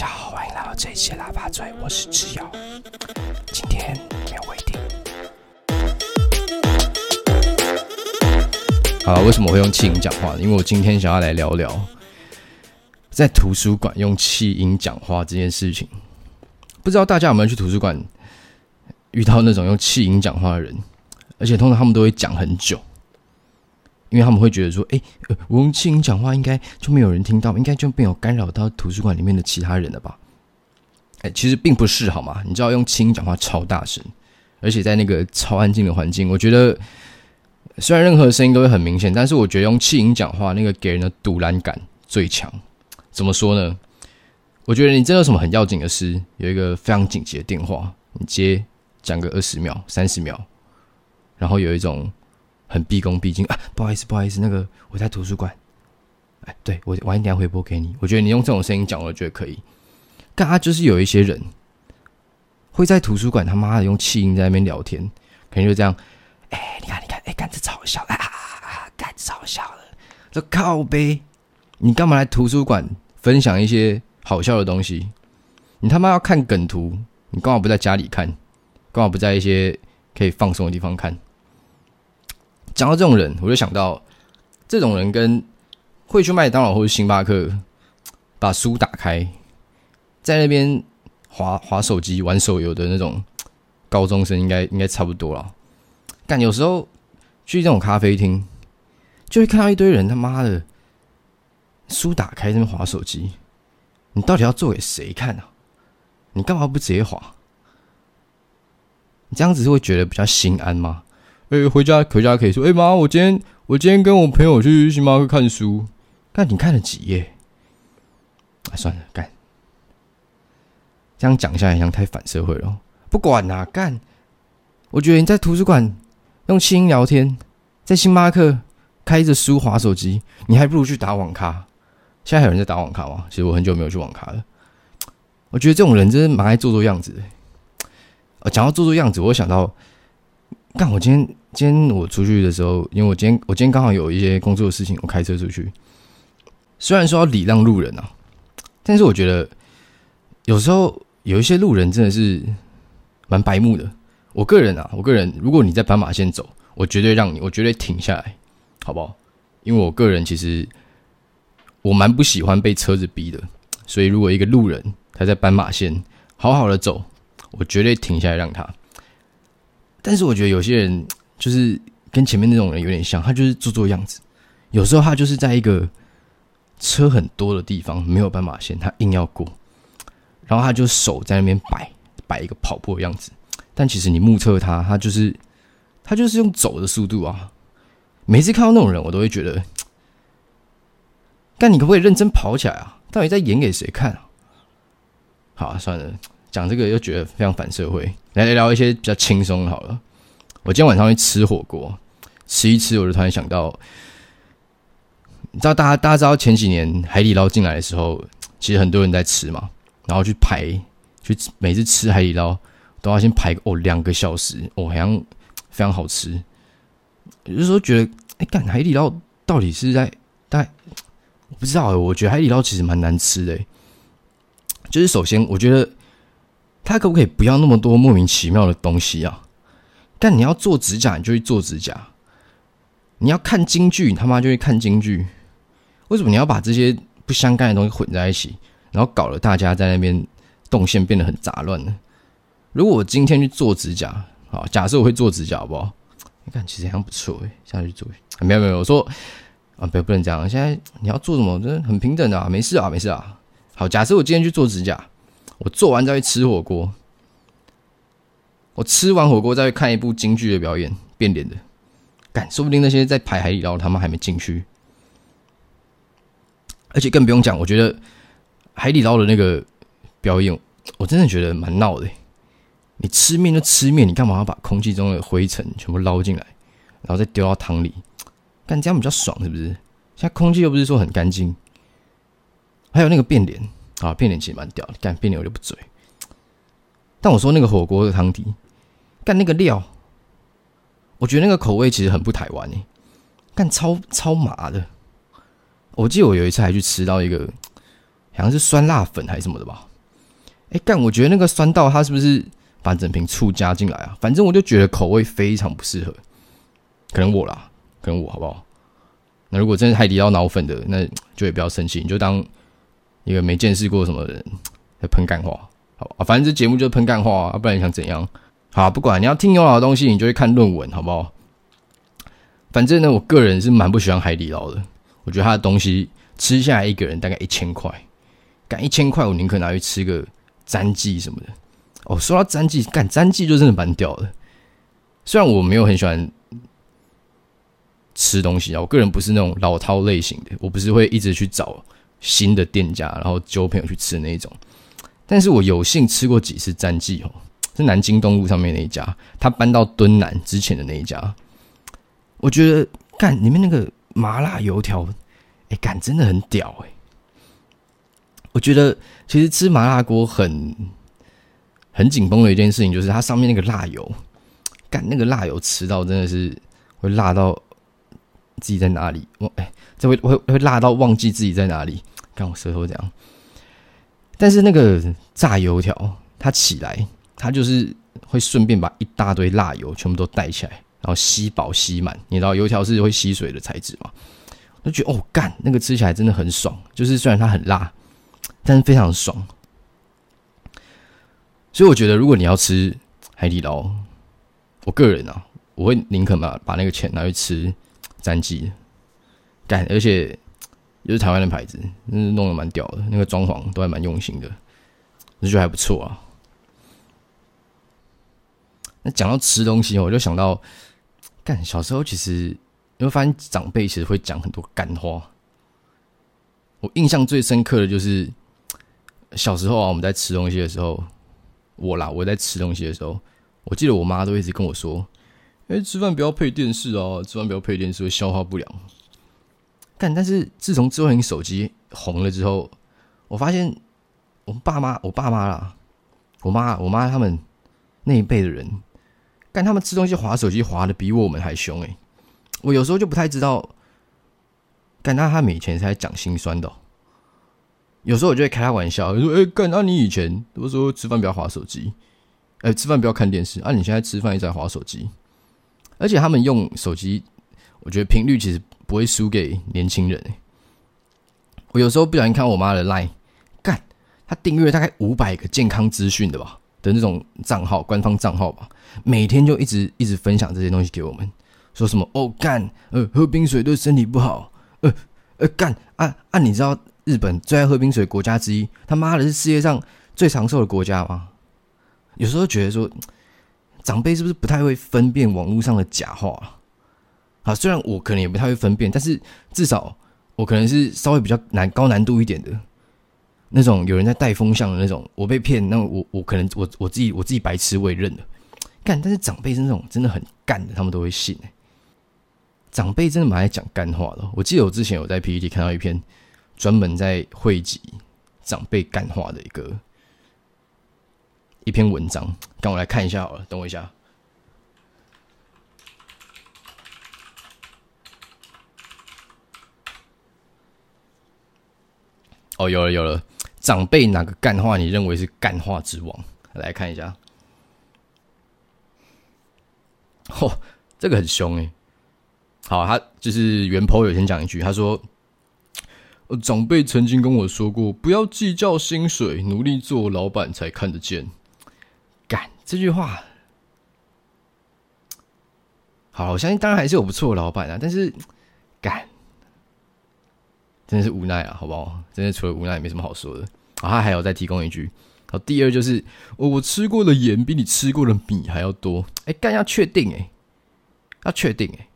家好，欢迎来到这一期喇叭嘴，我是志尧。今天没有规定。好，为什么会用气音讲话呢？因为我今天想要来聊聊，在图书馆用气音讲话这件事情。不知道大家有没有去图书馆遇到那种用气音讲话的人？而且通常他们都会讲很久。因为他们会觉得说，哎，我用气音讲话，应该就没有人听到，应该就没有干扰到图书馆里面的其他人了吧？哎，其实并不是，好吗？你知道用气音讲话超大声，而且在那个超安静的环境，我觉得虽然任何声音都会很明显，但是我觉得用气音讲话那个给人的堵拦感最强。怎么说呢？我觉得你真的有什么很要紧的事，有一个非常紧急的电话，你接讲个二十秒、三十秒，然后有一种。很毕恭毕敬啊，不好意思，不好意思，那个我在图书馆，哎，对，我晚一点回拨给你。我觉得你用这种声音讲，我觉得可以。但他就是有一些人会在图书馆他妈的用气音在那边聊天，可能就这样，哎，你看，你看，哎，干这超好笑啊，干这超好笑的，这靠呗，你干嘛来图书馆分享一些好笑的东西？你他妈要看梗图，你干嘛不在家里看？干嘛不在一些可以放松的地方看？讲到这种人，我就想到，这种人跟会去麦当劳或者星巴克把书打开，在那边滑滑手机、玩手游的那种高中生应该应该差不多了。但有时候去这种咖啡厅，就会看到一堆人他妈的书打开在那边滑手机，你到底要做给谁看啊？你干嘛不直接滑？你这样子是会觉得比较心安吗？哎、回家回家可以说，哎、妈，我今天我今天跟我朋友去星巴克看书，看你看了几页？啊，算了，干，这样讲下来像太反社会了。不管啦、干，我觉得你在图书馆用轻音聊天，在星巴克开着书划手机，你还不如去打网咖。现在还有人在打网咖吗？其实我很久没有去网咖了。我觉得这种人真是蛮爱做做样子的。呃，讲到做做样子，我想到。干！我今天今天我出去的时候，因为我今天我今天刚好有一些工作的事情，我开车出去。虽然说要礼让路人啊，但是我觉得有时候有一些路人真的是蛮白目的。我个人啊，我个人，如果你在斑马线走，我绝对让你，我绝对停下来，好不好？因为我个人其实我蛮不喜欢被车子逼的，所以如果一个路人他在斑马线好好的走，我绝对停下来让他。但是我觉得有些人 就是跟前面那种人有点像，他就是做做样子。有时候他就是在一个车很多的地方，没有斑马线，他硬要过，然后他就手在那边摆摆一个跑步的样子。但其实你目测他，他就是他就是用走的速度啊。每次看到那种人，我都会觉得，但你可不可以认真跑起来啊？到底在演给谁看啊？好啊，算了。讲这个又觉得非常反社会，来聊一些比较轻松好了。我今天晚上去吃火锅，吃一吃我就突然想到，你知道大家大家知道前几年海底捞进来的时候，其实很多人在吃嘛，然后去排，去每次吃海底捞都要先排哦两个小时哦，好像非常好吃。有的时候觉得，哎，干海底捞到底是在大概我不知道，我觉得海底捞其实蛮难吃的。就是首先我觉得。他可不可以不要那么多莫名其妙的东西啊？但你要做指甲，你就去做指甲；你要看京剧，你他妈就去看京剧。为什么你要把这些不相干的东西混在一起，然后搞得大家在那边动线变得很杂乱呢？如果我今天去做指甲，好，假设我会做指甲，好不好？你看，其实还不错诶，下去做。没有没有，我说啊，不不能这样。现在你要做什么？真的很平等的啊，没事啊，没事啊。好，假设我今天去做指甲。我做完再去吃火锅，我吃完火锅再去看一部京剧的表演，变脸的，干，说不定那些在排海底捞，他们还没进去，而且更不用讲，我觉得海底捞的那个表演，我真的觉得蛮闹的。你吃面就吃面，你干嘛要把空气中的灰尘全部捞进来，然后再丢到汤里？干这样比较爽，是不是？现在空气又不是说很干净，还有那个变脸。啊，变脸其实蛮屌的，干变脸我就不嘴。但我说那个火锅的汤底，干那个料，我觉得那个口味其实很不台湾诶，干超超麻的。我记得我有一次还去吃到一个，好像是酸辣粉还是什么的吧，哎，干，我觉得那个酸到它是不是把整瓶醋加进来啊？反正我就觉得口味非常不适合，可能我啦，可能我好不好？那如果真是海底捞脑粉的，那就也不要生气，你就当一个没见识过什么人在喷干话，好啊，反正这节目就是喷干话啊，不然你想怎样？好，不管你要听有脑的东西，你就会看论文，好不好？反正呢，我个人是蛮不喜欢海底捞的，我觉得它的东西吃下来一个人大概一千块，干一千块，我宁可拿去吃个。詹记什么的哦，说到詹记，干詹记就真的蛮屌的。虽然我没有很喜欢吃东西啊，我个人不是那种老饕类型的，我不是会一直去找新的店家，然后揪朋友去吃那一种。但是我有幸吃过几次战绩哦，是南京东路上面那一家，他搬到敦南之前的那一家，我觉得干里面那个麻辣油条，哎，干真的很屌哎。我觉得其实吃麻辣锅很很紧绷的一件事情，就是它上面那个辣油，干那个辣油吃到真的是会辣到自己在哪里，我哎，这会会会辣到忘记自己在哪里，看我舌头这样。但是那个炸油条，它起来，它就是会顺便把一大堆辣油全部都带起来，然后吸饱吸满。你知道油条是会吸水的材质嘛？我就觉得哦，干那个吃起来真的很爽，就是虽然它很辣。但是非常爽，所以我觉得，如果你要吃海底捞，我个人啊，我会宁可把把那个钱拿去吃战绩，干，而且又是台湾的牌子，嗯，弄得蛮屌的，那个装潢都还蛮用心的，我觉得还不错啊。那讲到吃东西，我就想到，干，小时候其实你会发现长辈其实会讲很多干话，我印象最深刻的就是。小时候啊，我们在吃东西的时候，我啦，我在吃东西的时候，我记得我妈都一直跟我说：“哎、吃饭不要配电视啊，吃饭不要配电视会消化不良。”但但是自从智慧型手机红了之后，我发现我爸妈、我爸妈啦，我妈、我妈他们那一辈的人，干他们吃东西划手机划的比我们还凶诶、我有时候就不太知道，干那他们以前是在讲心酸的、有时候我就会开他玩笑，说：“哎，干，那你以前都说吃饭不要划手机，哎，吃饭不要看电视，啊，你现在吃饭一直在划手机。”而且他们用手机，我觉得频率其实不会输给年轻人。我有时候不小心看我妈的 Line，干，她订阅大概五百个健康资讯的吧的那种账号，官方账号吧，每天就一直一直分享这些东西给我们，说什么哦干，呃，喝冰水对身体不好，呃呃干啊啊，你知道？日本最爱喝冰水国家之一，他妈的是世界上最长寿的国家吗？有时候觉得说，长辈是不是不太会分辨网络上的假话？啊，虽然我可能也不太会分辨，但是至少我可能是稍微比较难高难度一点的那种，有人在带风向的那种，我被骗，那我我可能我我自己我自己白痴我也认了，干，但是长辈是那种真的很干的，他们都会信、欸。长辈真的蛮爱讲干话的，我记得我之前有在 PPT 看到一篇。专门在汇集长辈干话的一个一篇文章，让我来看一下好了，等我一下。哦，有了有了，长辈哪个干话你认为是干话之王？来看一下。嚯，这个很凶哎。好，他就是原 po 有先讲一句，他说。长辈曾经跟我说过：“不要计较薪水，努力做老板才看得见。”这句话，好，我相信当然还是有不错的老板啊，但是干真的是无奈啊，好不好？真的除了无奈也没什么好说的。啊，他还有再提供一句，好，第二就是我我吃过的盐比你吃过的米还要多。哎，干要确定哎，要确定哎，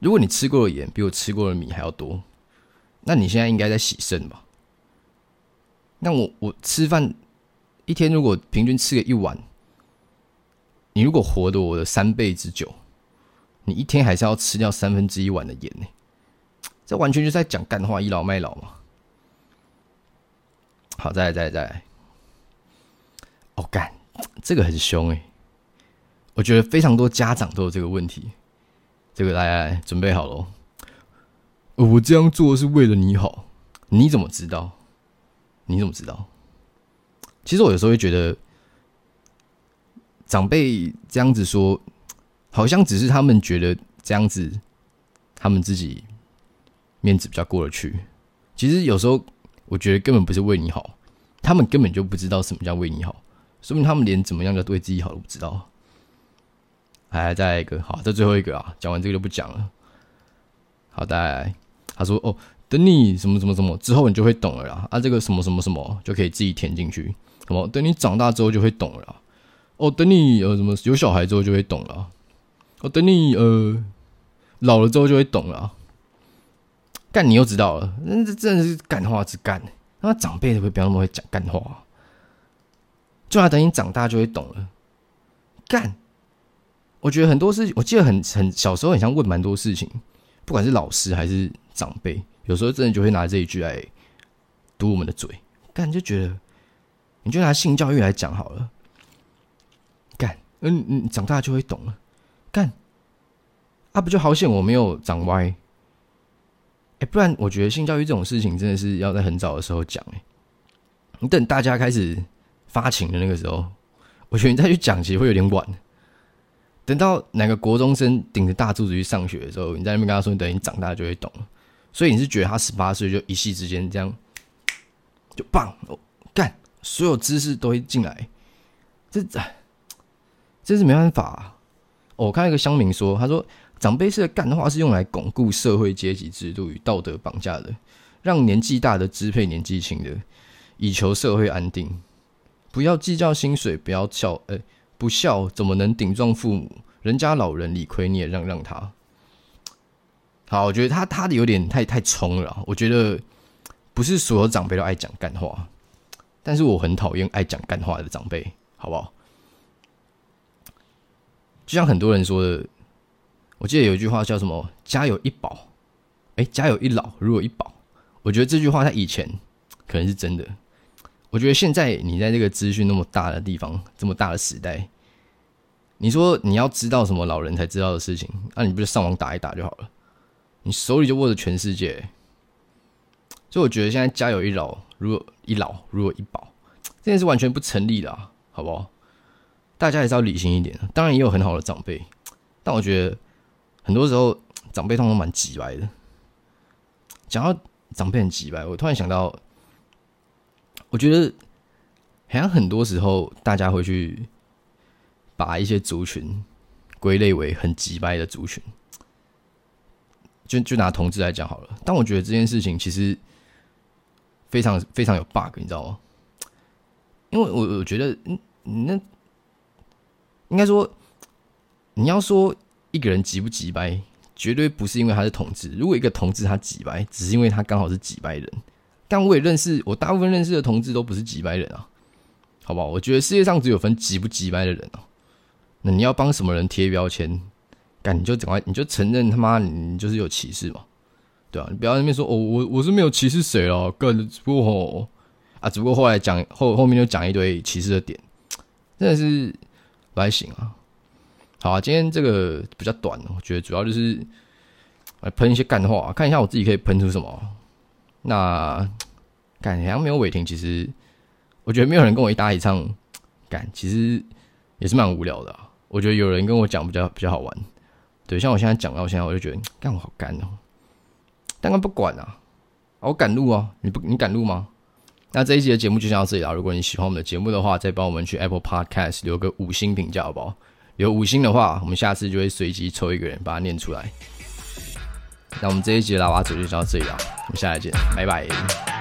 如果你吃过的盐比我吃过的米还要多。那你现在应该在洗肾吧？那我我吃饭一天如果平均吃个一碗，你如果活得我的三倍之久，你一天还是要吃掉三分之一碗的盐呢？这完全就是在讲干话，倚老卖老嘛。好，再来再来再来。哦，干，这个很凶哎！我觉得非常多家长都有这个问题。这个来来来，准备好喽。我这样做是为了你好，你怎么知道？你怎么知道？其实我有时候会觉得，长辈这样子说，好像只是他们觉得这样子，他们自己面子比较过得去。其实有时候我觉得根本不是为你好，他们根本就不知道什么叫为你好，说明他们连怎么样叫对自己好都不知道。来，再来一个，好，这最后一个啊，讲完这个就不讲了。好，再来，他说哦。等你什么什么什么之后，你就会懂了啦。啊，这个什么什么什么就可以自己填进去。什么？等你长大之后就会懂了。哦，等你呃什么有小孩之后就会懂了。哦，等你呃老了之后就会懂了。干，你又知道了，那这真的是干话之干。那长辈会不要那么会讲干话。就要等你长大就会懂了。干，我觉得很多事，我记得很很小时候，很像问蛮多事情，不管是老师还是长辈。有时候真的就会拿这一句来堵我们的嘴，干就觉得，你就拿性教育来讲好了，嗯嗯，长大就会懂了，干，啊不就好险我没有长歪，哎、不然我觉得性教育这种事情真的是要在很早的时候讲，哎，你等大家开始发情的那个时候，我觉得你再去讲其实会有点晚，等到哪个国中生顶着大肚子去上学的时候，你在那边跟他说，你等你长大就会懂。了。所以你是觉得他十八岁就一夕之间这样就棒哦，干所有知识都会进来，这这是没办法啊。我看一个乡民说，他说长辈式的干话是用来巩固社会阶级制度与道德绑架的，让年纪大的支配年纪轻的，以求社会安定。不要计较薪水，不要孝，哎，不孝怎么能顶撞父母？人家老人理亏，你也让让他。好，我觉得他他的有点太太冲了。我觉得不是所有长辈都爱讲干话，但是我很讨厌爱讲干话的长辈，好不好？就像很多人说的，我记得有一句话叫什么“家有一宝”，哎，“家有一老，如有一宝”。我觉得这句话在以前可能是真的。我觉得现在你在这个资讯那么大的地方，这么大的时代，你说你要知道什么老人才知道的事情，那、你不就上网打一打就好了？你手里就握着全世界，所以我觉得现在家有一老，如果一老如果一宝，这件事完全不成立的，好不好？大家还是要理性一点。当然也有很好的长辈，但我觉得很多时候长辈通常蛮急掰的。讲到长辈很急掰，我突然想到，我觉得好像很多时候大家会去把一些族群归类为很急掰的族群。就就拿同志来讲好了，但我觉得这件事情其实非常非常有 bug，你知道吗？因为我我觉得，嗯，那应该说，你要说一个人急不急掰，绝对不是因为他是同志。如果一个同志他急掰，只是因为他刚好是急掰人。但我也认识，我大部分认识的同志都不是急掰人啊，好不好？我觉得世界上只有分急不急掰的人啊。那你要帮什么人贴标签？干你就赶快，你就承认他妈你就是有歧视嘛，对啊，你不要在那边说哦，我我是没有歧视谁了，干只不过啊，只不过后来讲后后面就讲一堆歧视的点，真的是不太行啊。好啊，今天这个比较短，我觉得主要就是来喷一些干话，看一下我自己可以喷出什么。那干好像没有违停，其实我觉得没有人跟我一搭一唱，干其实也是蛮无聊的啊。我觉得有人跟我讲比较比较好玩。对，像我现在讲到现在，我就觉得干我好干哦。但他不管啊，我赶路啊，你不你赶路吗？那这一集的节目就先到这里了。如果你喜欢我们的节目的话，再帮我们去 Apple Podcast 留个五星评价，好不好？留五星的话，我们下次就会随机抽一个人把它念出来。那我们这一集的喇叭组就先到这里了，我们下次见，拜拜。